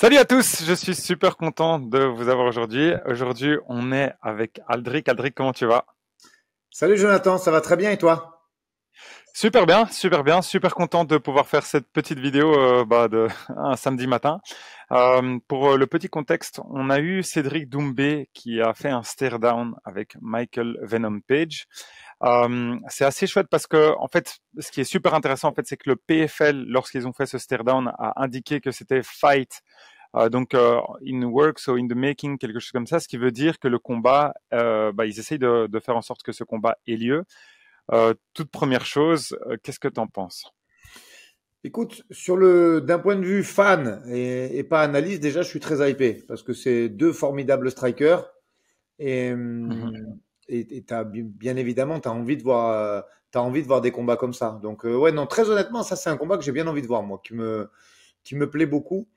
Salut à tous, je suis super content de vous avoir aujourd'hui. Aujourd'hui, on est avec Aldric. Aldric, comment tu vas? Salut Jonathan, ça va très bien et toi? Super bien, super bien, super content de pouvoir faire cette petite vidéo euh, bah, de un samedi matin. Euh, pour le petit contexte, on a eu Cédric Doumbé qui a fait un stare down avec Michael Venom Page. Euh, c'est assez chouette parce que en fait, ce qui est super intéressant en fait, c'est que le PFL, lorsqu'ils ont fait ce stare down, a indiqué que c'était fight. Euh, donc euh, in works ou in the making, quelque chose comme ça, ce qui veut dire que le combat, euh, bah, ils essayent de, faire en sorte que ce combat ait lieu. Toute première chose, qu'est-ce que tu en penses? Écoute, sur le d'un point de vue fan et, et, pas analyse, déjà je suis très hypé parce que c'est deux formidables strikers et as bien évidemment, tu as envie de voir euh, as envie de voir des combats comme ça. Donc euh, ouais, non, très honnêtement, ça c'est un combat que j'ai bien envie de voir moi, qui me qui me plaît beaucoup.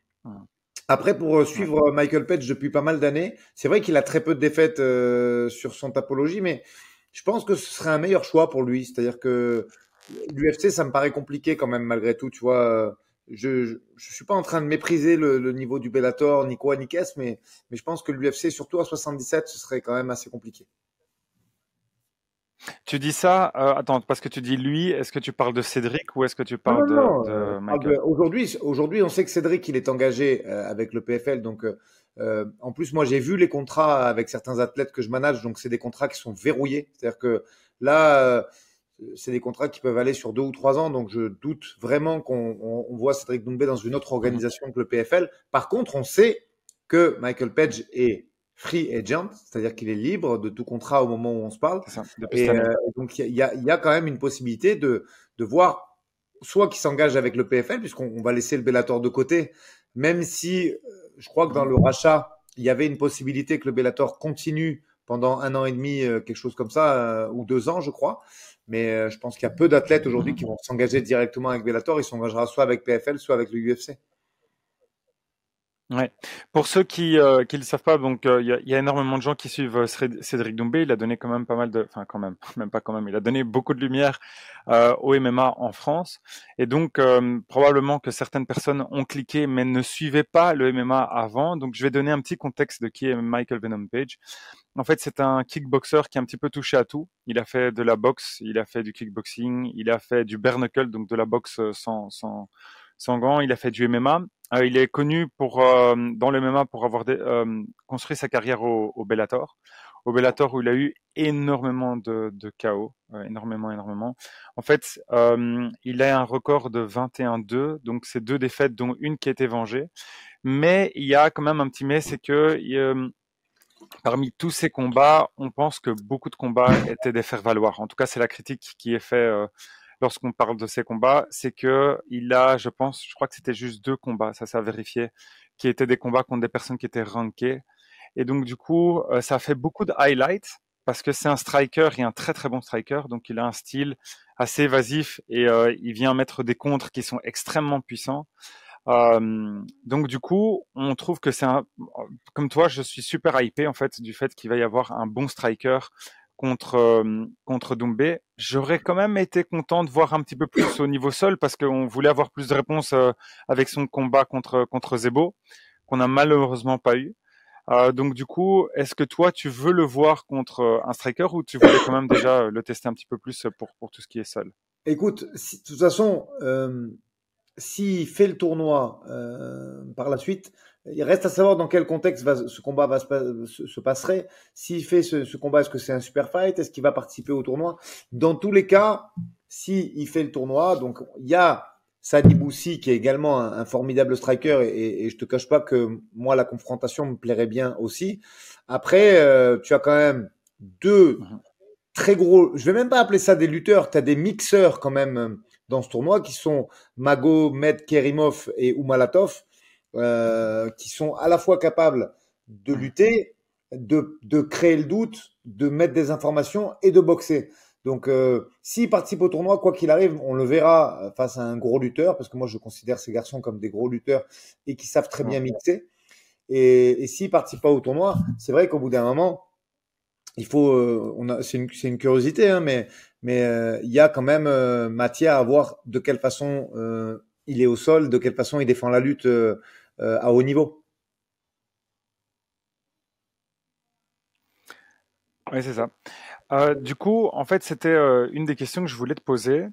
Après, pour euh, suivre Michael Page depuis pas mal d'années, c'est vrai qu'il a très peu de défaites sur son tapologie, mais je pense que ce serait un meilleur choix pour lui. C'est-à-dire que l'UFC, ça me paraît compliqué quand même malgré tout. Tu vois, je, je, suis pas en train de mépriser le, le niveau du Bellator, ni quoi, ni qu'est-ce, mais, mais je pense que l'UFC, surtout à 77, ce serait quand même assez compliqué. Tu dis ça, euh, attends, parce que tu dis lui, est-ce que tu parles de Cédric ou est-ce que tu parles de, de, Michael? Aujourd'hui, aujourd'hui, on sait que Cédric, il est engagé euh, avec le PFL, donc euh, en plus, moi, j'ai vu les contrats avec certains athlètes que je manage, donc c'est des contrats qui sont verrouillés, c'est-à-dire que là, c'est des contrats qui peuvent aller sur deux ou trois ans, donc je doute vraiment qu'on on, voit Cédric Doumbé dans une autre organisation que le PFL. Par contre, on sait que Michael Page est free agent, c'est-à-dire qu'il est libre de tout contrat au moment où on se parle. et, euh, donc il y a, y a, quand même une possibilité de, de voir soit qu'il s'engage avec le PFL, puisqu'on va laisser le Bellator de côté, même si euh, je crois que dans le rachat, il y avait une possibilité que le Bellator continue pendant un an et demi, euh, quelque chose comme ça, ou deux ans, je crois. Mais je pense qu'il y a peu d'athlètes aujourd'hui qui vont s'engager directement avec Bellator. Ils s'engagera soit avec PFL, soit avec le UFC. Ouais. Pour ceux qui euh, qui le savent pas, donc euh, il y, a, y, a, énormément de gens qui suivent euh, Cédric Doumbé. Il a donné quand même pas mal de, enfin quand même, même pas quand même, il a donné beaucoup de lumière euh, au MMA en France. Et donc probablement que certaines personnes ont cliqué mais ne suivaient pas le MMA avant. Donc je vais donner un petit contexte de qui est Michael Venom Page. En fait, c'est un kickboxer qui a un petit peu touché à tout. Il a fait de la boxe, il a fait du kickboxing, il a fait du bare knuckle, donc de la boxe sans sans sans gants. Il a fait du MMA euh, il est connu pour euh, dans le MMA pour avoir euh, construit sa carrière au, au, Bellator. Au Bellator où il a eu énormément de, de chaos, énormément, énormément. En fait, il a un record de 21-2, donc c'est deux défaites dont une qui a été vengée. Mais il y a quand même un petit mais, c'est que parmi tous ces combats, on pense que beaucoup de combats étaient des faire-valoir. En tout cas, c'est la critique qui est faite lorsqu'on parle de ces combats, c'est que il a, je pense, je crois que c'était juste deux combats, ça s'est vérifié, qui étaient des combats contre des personnes qui étaient rankées. Et donc du coup, euh, ça fait beaucoup de highlights parce que c'est un striker et un très très bon striker, donc il a un style assez évasif et euh, il vient mettre des contres qui sont extrêmement puissants. Euh, donc du coup, on trouve que c'est un, comme toi, je suis super hypé en fait du fait qu'il va y avoir un bon striker contre euh, contre Doumbé. J'aurais quand même été content de voir un petit peu plus au niveau sol parce qu'on voulait avoir plus de réponses euh, avec son combat contre contre Zebo qu'on a malheureusement pas eu. Euh, donc du coup, est-ce que toi tu veux le voir contre un striker ou tu voulais quand même déjà le tester un petit peu plus pour pour tout ce qui est sol? Écoute, de toute façon, s'il fait le tournoi par la suite, il reste à savoir dans quel contexte va, ce combat va se, se, passerait. S'il fait ce, ce combat, est-ce que c'est un super fight? Est-ce qu'il va participer au tournoi? Dans tous les cas, s'il il fait le tournoi, donc il y a Sadi Boussi qui est également un, formidable striker et, et, je te cache pas que moi la confrontation me plairait bien aussi. Après, euh, tu as quand même deux très gros. Je vais même pas appeler ça des lutteurs. Tu as des mixeurs quand même euh, dans ce tournoi qui sont Mago, Med Kerimov et Umalatov euh, qui sont à la fois capables de lutter, de, de, créer le doute, de mettre des informations et de boxer. Donc, euh, s'il participe au tournoi, quoi qu'il arrive, on le verra face à un gros lutteur, parce que moi, je considère ces garçons comme des gros lutteurs et qui savent très bien mixer. Et, et s'il participe pas au tournoi, c'est vrai qu'au bout d'un moment, il faut, euh, on a, c'est une, c'est une curiosité, hein, mais mais euh, il y a quand même matière à voir de quelle façon il est au sol, de quelle façon il défend la lutte à haut niveau. Oui, c'est ça. du coup, en fait, c'était une des questions que je voulais te poser.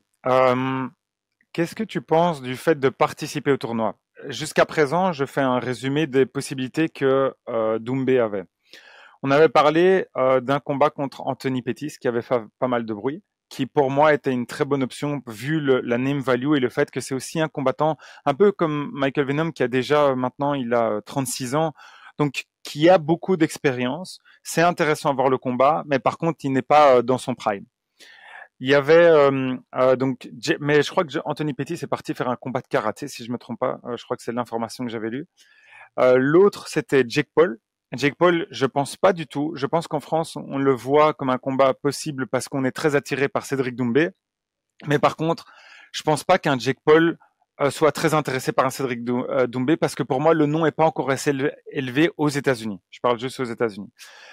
Qu'est-ce que tu penses du fait de participer au tournoi? Jusqu'à présent, je fais un résumé des possibilités que euh, Doumbé avait. On avait parlé euh, d'un combat contre Anthony Pettis qui avait fait pas mal de bruit, qui pour moi était une très bonne option vu le, la name value et le fait que c'est aussi un combattant un peu comme Michael Venom qui a déjà maintenant il a 36 ans, donc qui a beaucoup d'expérience. C'est intéressant à voir le combat, mais par contre il n'est pas euh, dans son prime. Il y avait euh, euh, donc, mais je crois que Anthony Petty est parti faire un combat de karaté, si je me trompe pas. Euh, je crois que c'est l'information que j'avais lue. L'autre, c'était Jake Paul. Jake Paul, je pense pas du tout. Je pense qu'en France, on le voit comme un combat possible parce qu'on est très attiré par Cédric Doumbé. Mais par contre, je pense pas qu'un Jake Paul euh, soit très intéressé par un Cédric euh, Doumbé parce que pour moi le nom est pas encore assez élevé aux États-Unis. Je parle juste aux États-Unis.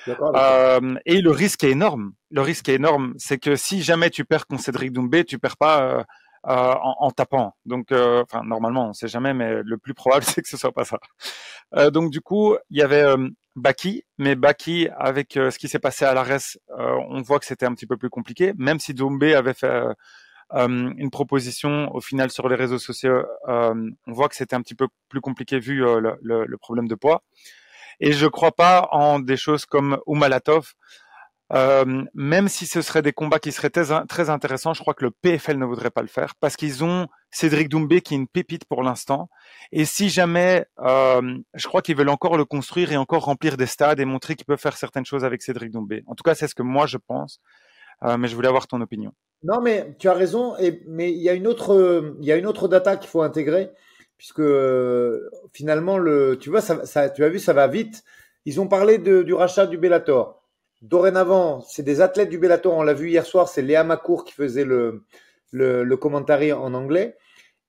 Euh, et le risque est énorme. Le risque est énorme, c'est que si jamais tu perds contre Cédric Doumbé, tu perds pas euh, en, en, tapant. Donc, enfin normalement, on sait jamais, mais le plus probable c'est que ce soit pas ça. donc du coup, il y avait Baki, mais Baki avec ce qui s'est passé à l'ARES, on voit que c'était un petit peu plus compliqué. Même si Doumbé avait fait euh, une proposition au final sur les réseaux sociaux, euh, on voit que c'était un petit peu plus compliqué vu euh, le, le, le, problème de poids. Et je crois pas en des choses comme Umalatov. Euh, même si ce seraient des combats qui seraient très, très, intéressants, je crois que le PFL ne voudrait pas le faire parce qu'ils ont Cédric Doumbé qui est une pépite pour l'instant. Et si jamais, euh, je crois qu'ils veulent encore le construire et encore remplir des stades et montrer qu'ils peuvent faire certaines choses avec Cédric Doumbé. En tout cas, c'est ce que moi je pense. Euh, mais je voulais avoir ton opinion. Non, mais tu as raison. Et, mais il y a une autre, il y a une autre data qu'il faut intégrer, puisque finalement, le, tu vois, ça, ça, tu as vu, ça va vite. Ils ont parlé de, du rachat du Bellator. Dorénavant, c'est des athlètes du Bellator. On l'a vu hier soir, c'est Léa Macour qui faisait le, le, le commentary en anglais.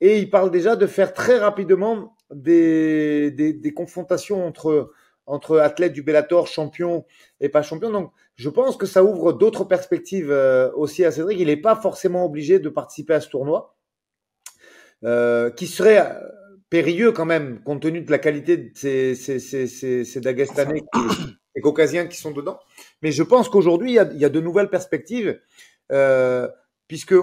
Et ils parlent déjà de faire très rapidement des, des, des confrontations entre entre athlètes du Bellator, champion et pas champion. Donc, je pense que ça ouvre d'autres perspectives euh, aussi à Cédric. Il n'est pas forcément obligé de participer à ce tournoi, euh, qui serait périlleux quand même, compte tenu de la qualité de ces, ces, ces, ces, ces Dagestanais et Caucasiens qui sont dedans. Mais je pense qu'aujourd'hui, il, il, y a de nouvelles perspectives, euh, puisque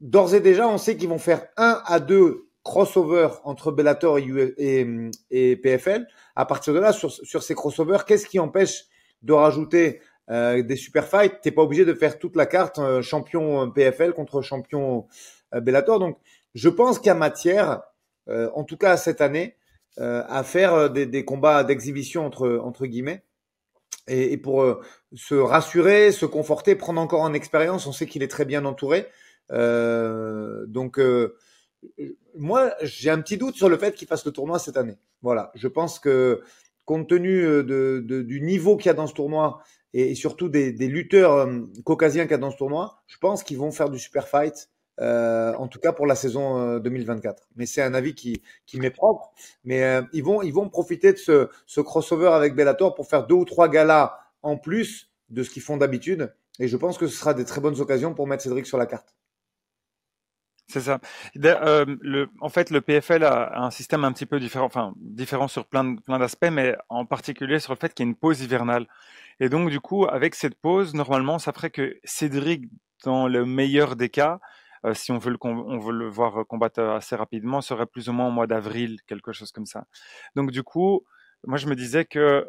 d'ores et déjà, on sait qu'ils vont faire un à deux crossover entre Bellator et, et, PFL. À partir de là, sur, sur ces crossovers, qu'est-ce qui empêche de rajouter euh, des super fights? T'es pas obligé de faire toute la carte euh, champion PFL contre champion euh, Bellator. Donc, je pense qu'il y a matière, euh, en tout cas cette année, euh, à faire des, des combats d'exhibition entre entre guillemets. Et, et pour se rassurer, se conforter, prendre encore en expérience. On sait qu'il est très bien entouré. donc moi, j'ai un petit doute sur le fait qu'il fasse le tournoi cette année. Voilà, je pense que compte tenu euh, de, de, du niveau qu'il y a dans ce tournoi et, surtout des, des lutteurs euh, caucasiens qu'il y a dans ce tournoi, je pense qu'ils vont faire du super fight, euh, en tout cas pour la saison 2024. Euh, mais c'est un avis qui, qui m'est propre. Mais euh, ils vont ils vont profiter de ce, crossover avec Bellator pour faire deux ou trois galas en plus de ce qu'ils font d'habitude. Et je pense que ce sera des très bonnes occasions pour mettre Cédric sur la carte. C'est ça. En fait, le PFL a un système un petit peu différent, enfin différent sur plein, plein d'aspects, mais en particulier sur le fait qu'il y a une pause hivernale. Et donc, du coup, avec cette pause, normalement, ça ferait que Cédric, dans le meilleur des cas, euh, si on veut, le, voir combattre assez rapidement, serait plus ou moins au mois d'avril, quelque chose comme ça. Donc, du coup, moi, je me disais que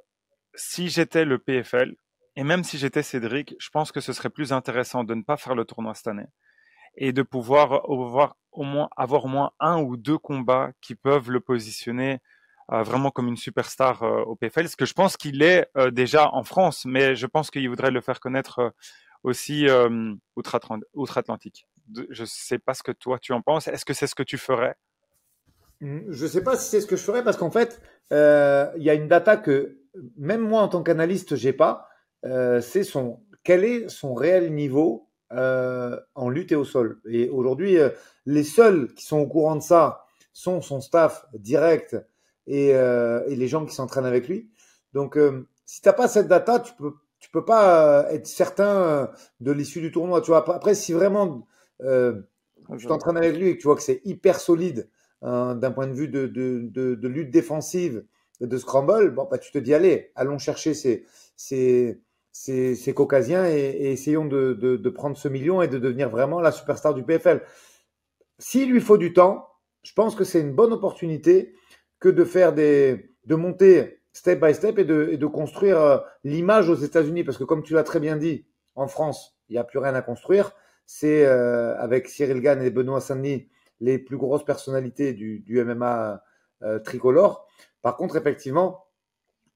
si j'étais le PFL, et même si j'étais Cédric, je pense que ce serait plus intéressant de ne pas faire le tournoi cette année et de pouvoir avoir au moins avoir au moins un ou deux combats qui peuvent le positionner euh, vraiment comme une superstar euh, au PFL, ce que je pense qu'il est euh, déjà en France, mais je pense qu'il voudrait le faire connaître euh, aussi euh, outre-Atlantique. Je ne sais pas ce que toi tu en penses. Est-ce que c'est ce que tu ferais? Mmh, Je ne sais pas si c'est ce que je ferais parce qu'en fait, il y a une data que même moi en tant qu'analyste j'ai pas. c'est son quel est son réel niveau euh, en lutte et au sol. Et aujourd'hui, euh, les seuls qui sont au courant de ça sont son staff direct et, euh, et les gens qui s'entraînent avec lui. Donc, euh, si t'as pas cette data, tu peux tu peux pas euh, être certain de l'issue du tournoi. Tu vois. Après, si vraiment tu t'entraînes avec lui et que tu vois que c'est hyper solide d'un point de vue de, de, de, de, lutte défensive, de scramble, bon, bah, tu te dis, allez, allons chercher ces, ces, ces, ces caucasiens et, et essayons de, de, de, prendre ce million et de devenir vraiment la superstar du PFL. S'il lui faut du temps, je pense que c'est une bonne opportunité que de faire des, de monter step by step et de, et de construire euh, l'image aux États-Unis. Parce que comme tu l'as très bien dit, en France, il n'y a plus rien à construire. C'est euh, avec Cyril Gann et Benoît Saint-Denis les plus grosses personnalités du, du MMA euh, tricolore. Par contre, effectivement,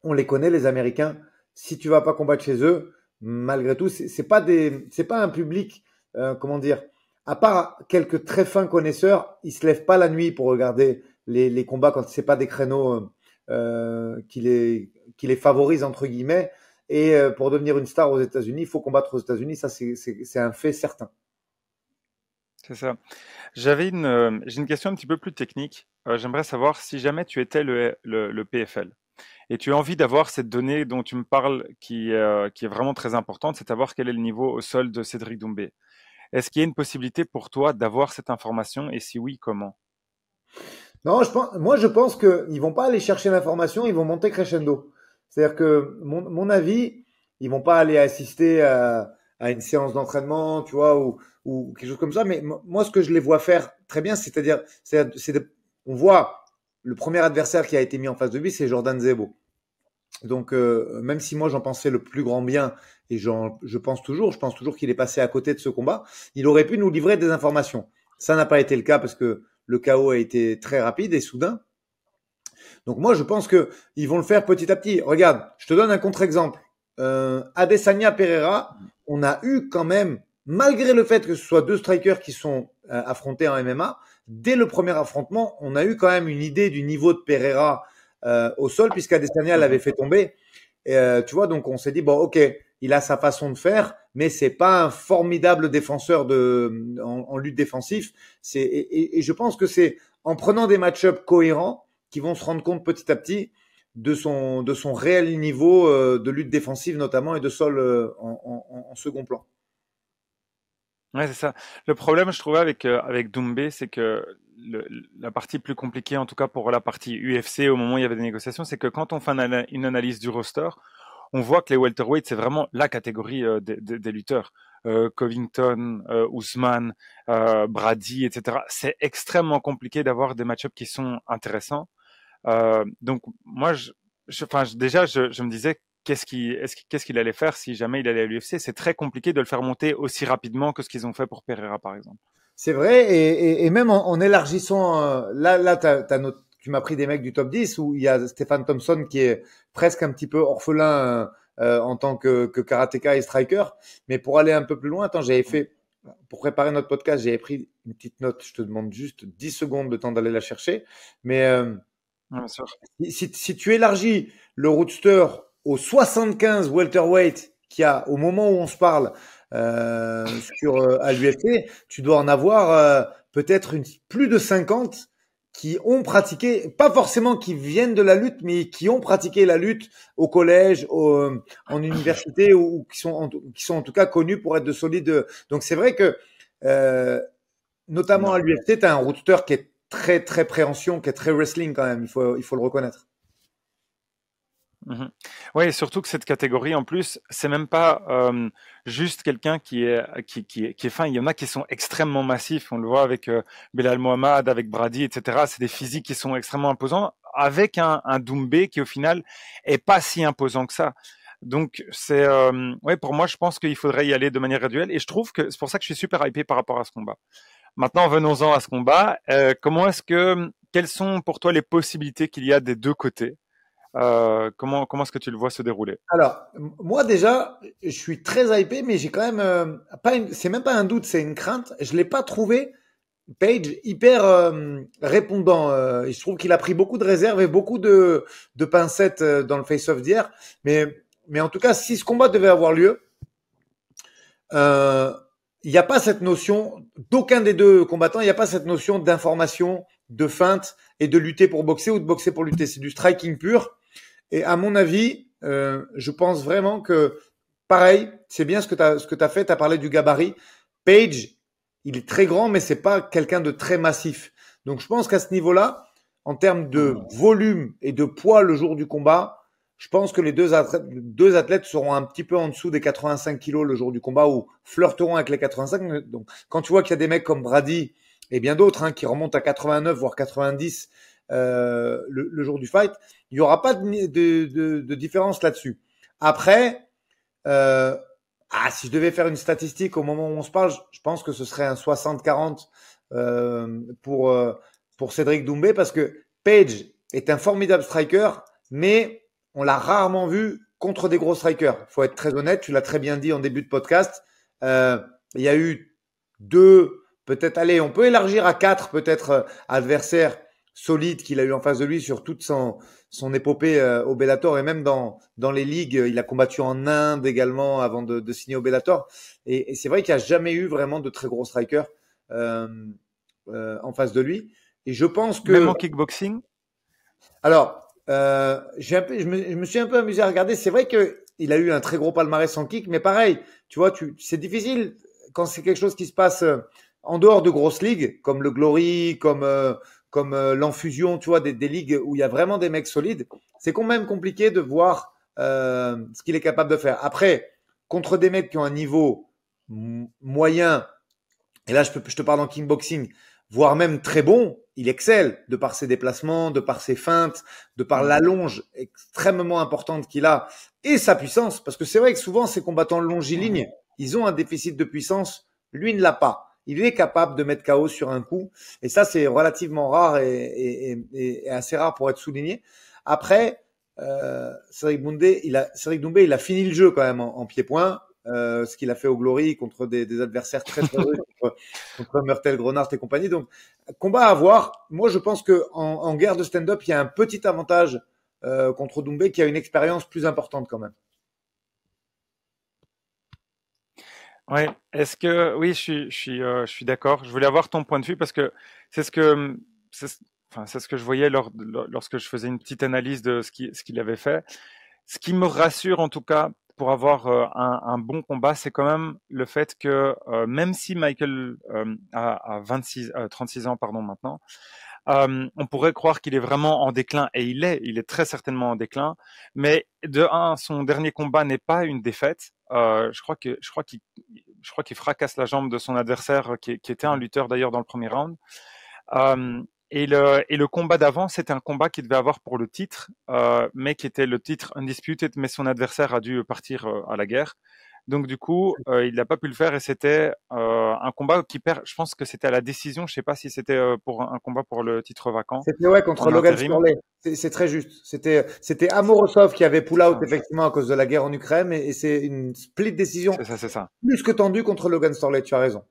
on les connaît, les Américains. Si tu vas pas combattre chez eux, malgré tout, c'est pas des, c'est pas un public, euh, comment dire, à part quelques très fins connaisseurs, ils se lèvent pas la nuit pour regarder les, les combats quand c'est pas des créneaux euh, qui les qui les favorisent entre guillemets. Et euh, pour devenir une star aux États-Unis, il faut combattre aux États-Unis. Ça, c'est un fait certain. C'est ça. J'avais une, euh, j'ai une question un petit peu plus technique. Euh, J'aimerais savoir si jamais tu étais le, le, PFL et tu as envie d'avoir cette donnée dont tu me parles qui, euh, qui est vraiment très importante, c'est savoir quel est le niveau au sol de Cédric Doumbé. Est-ce qu'il y a une possibilité pour toi d'avoir cette information et si oui, comment? Non, je pense, moi je pense qu'ils vont pas aller chercher l'information, ils vont monter crescendo. C'est-à-dire que, mon, mon, avis, ils vont pas aller assister à, à une séance d'entraînement, tu vois, ou, ou, quelque chose comme ça. Mais moi, ce que je les vois faire très bien, c'est-à-dire, c'est, on voit le premier adversaire qui a été mis en face de lui, c'est Jordan Zebo. Donc, euh, même si moi j'en pensais le plus grand bien, et je pense toujours, je pense toujours qu'il est passé à côté de ce combat, il aurait pu nous livrer des informations. Ça n'a pas été le cas parce que le chaos a été très rapide et soudain. Donc moi, je pense que ils vont le faire petit à petit. Regarde, je te donne un contre-exemple. Euh, Adesanya Pereira, on a eu quand même, malgré le fait que ce soit deux strikers qui sont euh, affrontés en MMA, dès le premier affrontement, on a eu quand même une idée du niveau de Pereira euh, au sol, puisqu'Adesanya l'avait fait tomber. Et, euh, tu vois, donc on s'est dit bon, ok, il a sa façon de faire, mais c'est pas un formidable défenseur de en, en lutte défensif. C'est et, et, et je pense que c'est en prenant des match-ups cohérents qui vont se rendre compte petit à petit de son, de son réel niveau euh, de lutte défensive notamment et de sol euh, en, en, en, second plan. Ouais, c'est ça. Le problème, je trouvais avec euh, avec Doumbé, c'est que le, la partie plus compliquée, en tout cas pour la partie UFC, au moment où il y avait des négociations, c'est que quand on fait une analyse du roster, on voit que les welterweights, c'est vraiment la catégorie euh, des, des, des, lutteurs. Euh, Covington, euh, Ousmane, Brady, etc. C'est extrêmement compliqué d'avoir des match-ups qui sont intéressants. Euh, donc moi, je, je, enfin, déjà, je, je me disais qu'est-ce qu'il qu'est-ce allait faire si jamais il allait à l'UFC. C'est très compliqué de le faire monter aussi rapidement que ce qu'ils ont fait pour Pereira, par exemple. C'est vrai, et, et, et, même en, élargissant, euh, là, là, t'as, t'as notre, tu m'as pris des mecs du top 10 où il y a Stéphane Thompson qui est presque un petit peu orphelin euh, en tant que, que karatéka et striker. Mais pour aller un peu plus loin, attends, j'avais fait, pour préparer notre podcast, j'avais pris une petite note. Je te demande juste 10 secondes de temps d'aller la chercher. Mais euh, Bien sûr. Si, si, tu élargis le roadster aux 75 welterweight qu'il y a au moment où on se parle euh, sur euh, à l'UFC, tu dois en avoir euh, peut-être plus de 50 qui ont pratiqué, pas forcément qui viennent de la lutte, mais qui ont pratiqué la lutte au collège, au, en université, ou, ou, qui sont en, qui sont en tout cas connus pour être de solides. Donc c'est vrai que euh, notamment non. à l'UFC, tu as un roadster qui est très très préhension, qui est très wrestling quand même. Il faut il faut le reconnaître. Mmh. Oui, surtout que cette catégorie, en plus, c'est même pas euh, juste quelqu'un qui est, qui, fin. Il y en a qui sont extrêmement massifs. On le voit avec euh, Belal Mohamed, avec Brady, etc. C'est des physiques qui sont extrêmement imposants, avec un, un Doumbé qui, au final, est pas si imposant que ça. Donc, c'est, euh, ouais, pour moi, je pense qu'il faudrait y aller de manière graduelle. Et je trouve que c'est pour ça que je suis super hypé par rapport à ce combat. Maintenant, venons-en à ce combat. Euh, comment est-ce que, quelles sont pour toi les possibilités qu'il y a des deux côtés? Euh, comment comment est-ce que tu le vois se dérouler? Alors moi déjà, je suis très hypé, mais j'ai quand même euh, pas, c'est même pas un doute, c'est une crainte. Je l'ai pas trouvé Page hyper euh, répondant. Je trouve qu'il a pris beaucoup de réserves et beaucoup de de pincettes dans le face-off d'hier. Mais mais en tout cas, si ce combat devait avoir lieu, il n'y a pas cette notion d'aucun des deux combattants. Il n'y a pas cette notion d'information, de feinte et de lutter pour boxer ou de boxer pour lutter. C'est du striking pur. Et à mon avis, euh, je pense vraiment que, pareil, c'est bien ce que tu as, ce que as fait, tu as parlé du gabarit. Page, il est très grand, mais c'est pas quelqu'un de très massif. Donc je pense qu'à ce niveau-là, en termes de volume et de poids le jour du combat, je pense que les deux athlètes, deux athlètes seront un petit peu en dessous des 85 kilos le jour du combat ou flirteront avec les 85. Donc, quand tu vois qu'il y a des mecs comme Brady et bien d'autres hein, qui remontent à 89 voire 90 euh, le, jour du fight, il n'y aura pas de, de, de, différence là-dessus. Après, euh, ah, si je devais faire une statistique au moment où on se parle, je, pense que ce serait un 60-40 euh, pour euh, pour Cédric Doumbé parce que Page est un formidable striker, mais on l'a rarement vu contre des gros strikers. Faut être très honnête, tu l'as très bien dit en début de podcast. Euh, il y a eu deux, peut-être, allez, on peut élargir à quatre, peut-être euh, adversaires solides qu'il a eu en face de lui sur toute son, son épopée euh, au Bellator et même dans, dans les ligues. Il a combattu en Inde également avant de, de signer au Bellator. Et, et c'est vrai qu'il n'y a jamais eu vraiment de très gros strikers euh, euh, en face de lui. Et je pense que. Même en kickboxing? Alors, euh, je, me, je, me, suis un peu amusé à regarder. C'est vrai que il a eu un très gros palmarès en kick, mais pareil, tu vois, tu, c'est difficile quand c'est quelque chose qui se passe euh, en dehors de grosses ligues, comme le Glory, comme euh, comme euh, l'enfusion, tu vois, des, des, ligues où il y a vraiment des mecs solides. C'est quand même compliqué de voir euh, ce qu'il est capable de faire. Après, contre des mecs qui ont un niveau moyen, et là je, peux, je te parle en kickboxing, voire même très bon, il excelle de par ses déplacements, de par ses feintes, de par l'allonge extrêmement importante qu'il a et sa puissance. Parce que c'est vrai que souvent ces combattants longilignes, ils ont un déficit de puissance. Lui ne l'a pas. Il est capable de mettre KO sur un coup. Et ça, c'est relativement rare et, et, et, assez rare pour être souligné. Après, euh, Cédric Doumbé, il a, Cédric Doumbé, il a fini le jeu quand même en, en pied-point. Euh, ce qu'il a fait au Glory contre des, des adversaires très très contre, contre Murtel, Grenard et compagnie. Donc, combat à voir. Moi, je pense que en, en guerre de stand-up, il y a un petit avantage euh, contre Doumbé qui a une expérience plus importante quand même. Ouais. Est-ce que oui, je suis, je suis, euh, je suis d'accord. Je voulais avoir ton point de vue parce que c'est ce que, c'est, enfin, ce que je voyais lors, lorsque je faisais une petite analyse de ce qu'il, ce qu'il avait fait. Ce qui me rassure en tout cas, pour avoir euh, un, bon combat, c'est quand même le fait que euh, même si Michael euh, a, a 26, 36 ans pardon maintenant, on pourrait croire qu'il est vraiment en déclin et il est, il est très certainement en déclin. Mais de un, son dernier combat n'est pas une défaite. je crois que je crois qu'il je crois qu'il fracasse la jambe de son adversaire qui était un lutteur d'ailleurs dans le premier round. Et le, et le combat d'avant, c'était un combat qu'il devait avoir pour le titre, euh, mais qui était le titre undisputed, mais son adversaire a dû partir euh, à la guerre. Donc du coup, euh, il n'a pas pu le faire et c'était un combat qui perd. Je pense que c'était à la décision. Je sais pas si c'était pour un combat pour le titre vacant. C'était ouais contre Logan Storley. C'est très juste. C'était c'était Amorosov qui avait pull out effectivement à cause de la guerre en Ukraine et, et c'est une split décision. C'est ça, c'est ça. Plus que tendu contre Logan Storley. Tu as raison.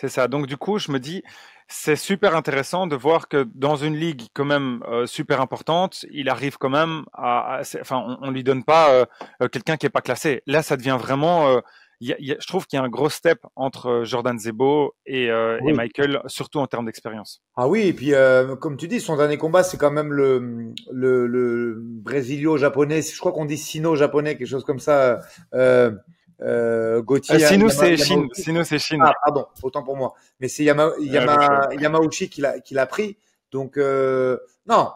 C'est ça. Donc du coup, je me dis, c'est super intéressant de voir que dans une ligue quand même euh, super importante, il arrive quand même à, à enfin, on, on, lui donne pas euh, euh quelqu'un qui est pas classé. Là, ça devient vraiment. Euh, y a, y a, je trouve qu'il y a un gros step entre euh, Jordan Zebo et, oui. et Michael, surtout en termes d'expérience. Ah oui, et puis comme tu dis, son dernier combat, c'est quand même le le, le brésilio-japonais. Je crois qu'on dit sino-japonais, quelque chose comme ça. Euh, euh, Gauthier. Euh, sinon, c'est Chine. Sinon, c'est Chine. Ah, pardon, autant pour moi. Mais c'est Yama, Yama, Yamauchi qui l'a, qui l'a pris. Donc, euh, non,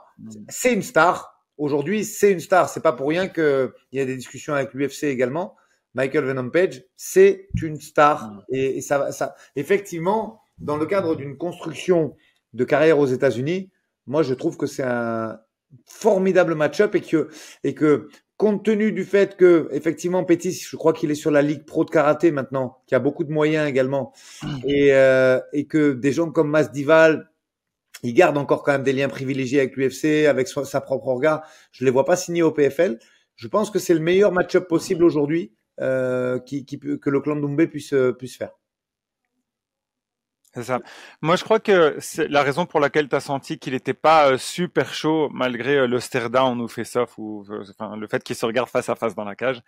c'est une star. Aujourd'hui, c'est une star. C'est pas pour rien qu'il y a des discussions avec l'UFC également. Michael Venom Page, c'est une star. Mm. Et, et, ça, ça, effectivement, dans le cadre d'une construction de carrière aux États-Unis, moi, je trouve que c'est un formidable match-up et que, et que compte tenu du fait que effectivement Pétis, je crois qu'il est sur la ligue pro de karaté maintenant, qui a beaucoup de moyens également, et, euh, et que des gens comme Masdival, il garde encore quand même des liens privilégiés avec l'UFC, avec sa propre orga. Je les vois pas signer au PFL. Je pense que c'est le meilleur match-up possible aujourd'hui euh, qui, qui, que le clan Doumbé puisse puisse faire. C'est ça. Moi, je crois que c'est la raison pour laquelle tu as senti qu'il n'était pas euh, super chaud malgré euh, le stare down ou face-off ou euh, enfin, le fait qu'il se regarde face à face dans la cage.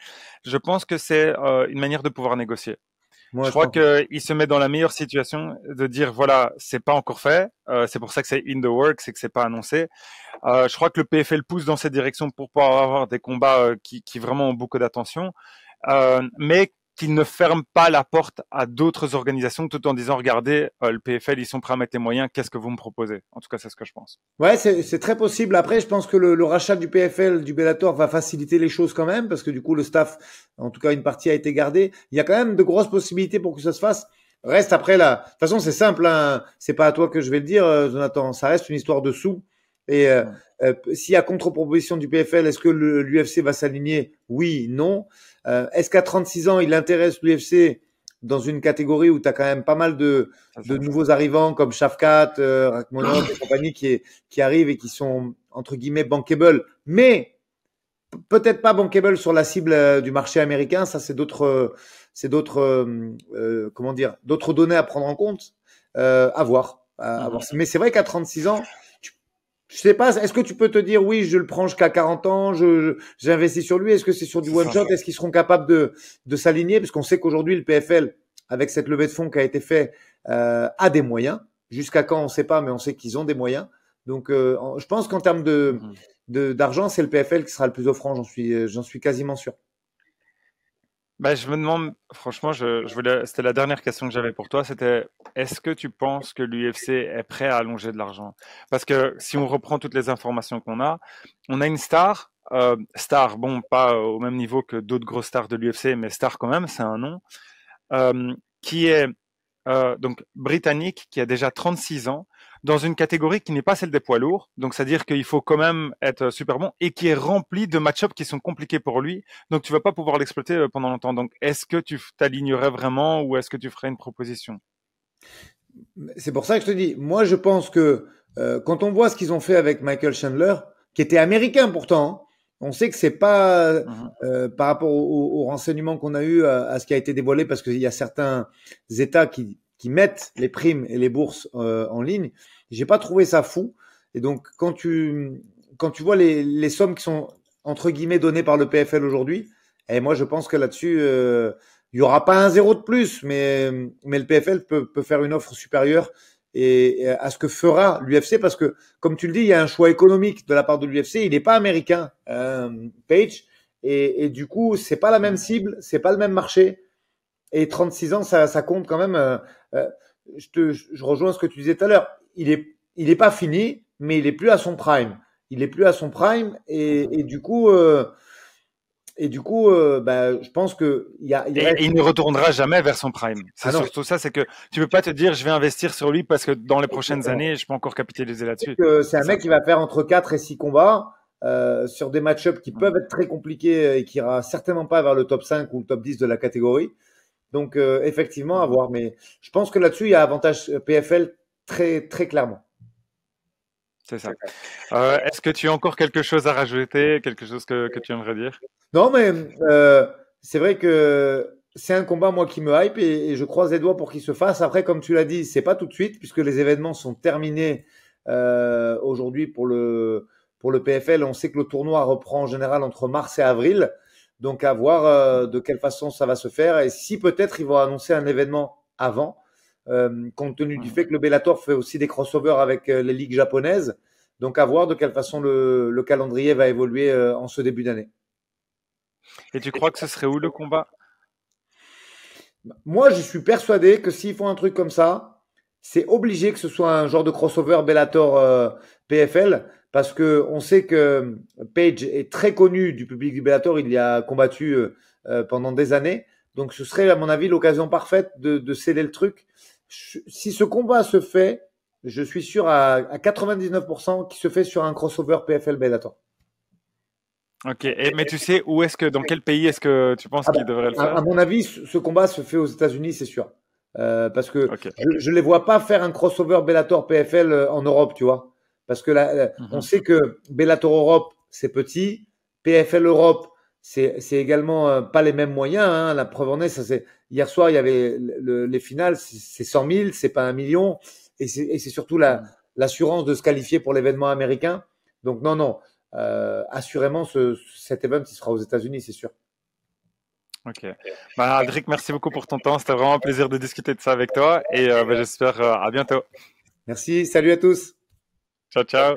Je pense que c'est euh, une manière de pouvoir négocier. Moi, je, je crois qu'il se met dans la meilleure situation de dire voilà, c'est pas encore fait. Euh, c'est pour ça que c'est in the work, c'est que c'est pas annoncé. Euh, je crois que le PFL pousse dans cette direction pour pouvoir avoir des combats qui, qui vraiment ont beaucoup d'attention. mais qu'il ne ferme pas la porte à d'autres organisations tout en disant regardez euh, le PFL ils sont prêts à mettre les moyens qu'est-ce que vous me proposez? En tout cas c'est ce que je pense. Ouais c'est très possible. Après je pense que le, le, rachat du PFL du Bellator va faciliter les choses quand même parce que du coup le staff en tout cas une partie a été gardée. Il y a quand même de grosses possibilités pour que ça se fasse. Reste après là de toute façon c'est simple hein. c'est pas à toi que je vais le dire euh, Jonathan. Ça reste une histoire de sous. Et euh, euh, s'il y a contre-proposition du PFL, est-ce que l'UFC va s'aligner? Oui, non. Euh, est-ce qu'à 36 ans, il intéresse l'UFC dans une catégorie où tu as quand même pas mal de, de nouveaux arrivants comme Shafkat, euh, et compagnie qui, qui arrivent et qui sont entre guillemets bankable, mais peut-être pas bankable sur la cible euh, du marché américain. Ça, c'est d'autres, c'est d'autres, euh, comment dire, d'autres données à prendre en compte. à voir. À, voir. Mais c'est vrai qu'à 36 ans, je sais pas, est-ce que tu peux te dire oui, je le prends jusqu'à 40 ans, je j'investis sur lui, est-ce que c'est sur du one shot, est-ce qu'ils seront capables de de s'aligner? Parce qu'on sait qu'aujourd'hui le PFL avec cette levée de fonds qui a été fait euh, a des moyens. Jusqu'à quand on sait pas mais on sait qu'ils ont des moyens. Donc euh, je pense qu'en termes de mmh. d'argent, c'est le PFL qui sera le plus offrant, j'en suis j'en suis quasiment sûr. Bah, je me demande, franchement, c'était la dernière question que j'avais pour toi, c'était est-ce que tu penses que l'UFC est prêt à allonger de l'argent? Parce que si on reprend toutes les informations qu'on a, on a une star, euh, star, bon, pas au même niveau que d'autres grosses stars de l'UFC, mais star quand même, c'est un nom, euh, qui est euh, donc britannique, qui a déjà 36 ans, dans une catégorie qui n'est pas celle des poids lourds. Donc, c'est-à-dire qu'il faut quand même être super bon et qui est rempli de match-ups qui sont compliqués pour lui. Donc, tu vas pas pouvoir l'exploiter euh, pendant longtemps. Donc, est-ce que tu t'alignerais vraiment ou est-ce que tu ferais une proposition? C'est pour ça que je te dis, moi, je pense que euh, quand on voit ce qu'ils ont fait avec Michael Chandler, qui était américain pourtant, hein, on sait que c'est pas mhm. euh, par rapport aux, renseignements qu'on a eu à, à, ce qui a été dévoilé, parce qu'il y a certains États qui, qui mettent les primes et les bourses en ligne. J'ai pas trouvé ça fou. Et donc, quand tu, quand tu vois les, les sommes qui sont, entre guillemets, données par le PFL aujourd'hui, et eh, moi, je pense que là-dessus, euh, il y aura pas un zéro de plus, mais, mais le PFL peut, peut faire une offre supérieure et, à ce que fera l'UFC parce que, comme tu le dis, il y a un choix économique de la part de l'UFC. Il n'est pas américain, euh, Page, et, et, du coup, c'est pas la même cible, c'est pas le même marché. Et 36 ans, ça, ça compte quand même. Euh, euh je, te, je rejoins ce que tu disais tout à l'heure il est, il est pas fini, mais il est plus à son prime. Il est plus à son prime et, et du coup, euh, et du coup, euh, bah, je pense que il y a. Il, et, il ne retournera jamais vers son prime. C'est ah surtout ça, c'est que tu peux pas te dire je vais investir sur lui parce que dans les prochaines années, je peux encore capitaliser là-dessus. C'est un mec qui va faire entre 4 et 6 combats. Euh, sur des match-ups qui peuvent être très compliqués et qui ira certainement pas vers le top 5 ou le top 10 de la catégorie. Donc euh, effectivement à voir, mais je pense que là-dessus il y a avantage PFL très, très clairement. C'est ça. Euh, Est-ce que tu as encore quelque chose à rajouter, quelque chose que, que tu aimerais dire? Non, mais euh, c'est vrai que c'est un combat moi qui me hype et, je croise les doigts pour qu'il se fasse. Après, comme tu l'as dit, c'est pas tout de suite puisque les événements sont terminés euh, aujourd'hui pour le pour le PFL. On sait que le tournoi reprend en général entre mars et avril, donc à voir de quelle façon ça va se faire et si peut-être ils vont annoncer un événement avant. Euh, compte tenu du fait que le Bellator fait aussi des crossovers avec euh, les ligues japonaises. Donc à voir de quelle façon le, le calendrier va évoluer euh, en ce début d'année. Et tu crois que ce serait où le combat? Moi, je suis persuadé que s'ils font un truc comme ça, c'est obligé que ce soit un genre de crossover Bellator PFL parce que on sait que Page est très connu du public du Bellator. Il y a combattu pendant des années. Donc ce serait à mon avis l'occasion parfaite de, de céder le truc si ce combat se fait, je suis sûr à, 99% qu'il se fait sur un crossover PFL Bellator. Ok, mais tu sais où est-ce que, dans quel pays est-ce que tu penses ah qu'il bah, devrait le faire à, mon avis, ce combat se fait aux États-Unis, c'est sûr. Euh, parce que je, ne les vois pas faire un crossover Bellator PFL euh, en Europe, tu vois. Parce que là, mhm. on sait que Bellator Europe, c'est petit. PFL Europe, c'est également euh, pas les mêmes moyens. Hein. La preuve en est, ça c'est Hier soir, il y avait les finales, c'est 100 000, c'est pas un million, et c'est surtout l'assurance de se qualifier pour l'événement américain. Donc non, non, euh, assurément, ce, cet événement, il sera aux États-Unis, c'est sûr. Ok. Bah, Adric, merci beaucoup pour ton temps. C'était vraiment un plaisir de discuter de ça avec toi, et euh, bah, j'espère euh, à bientôt. Merci. Salut à tous. Ciao, ciao.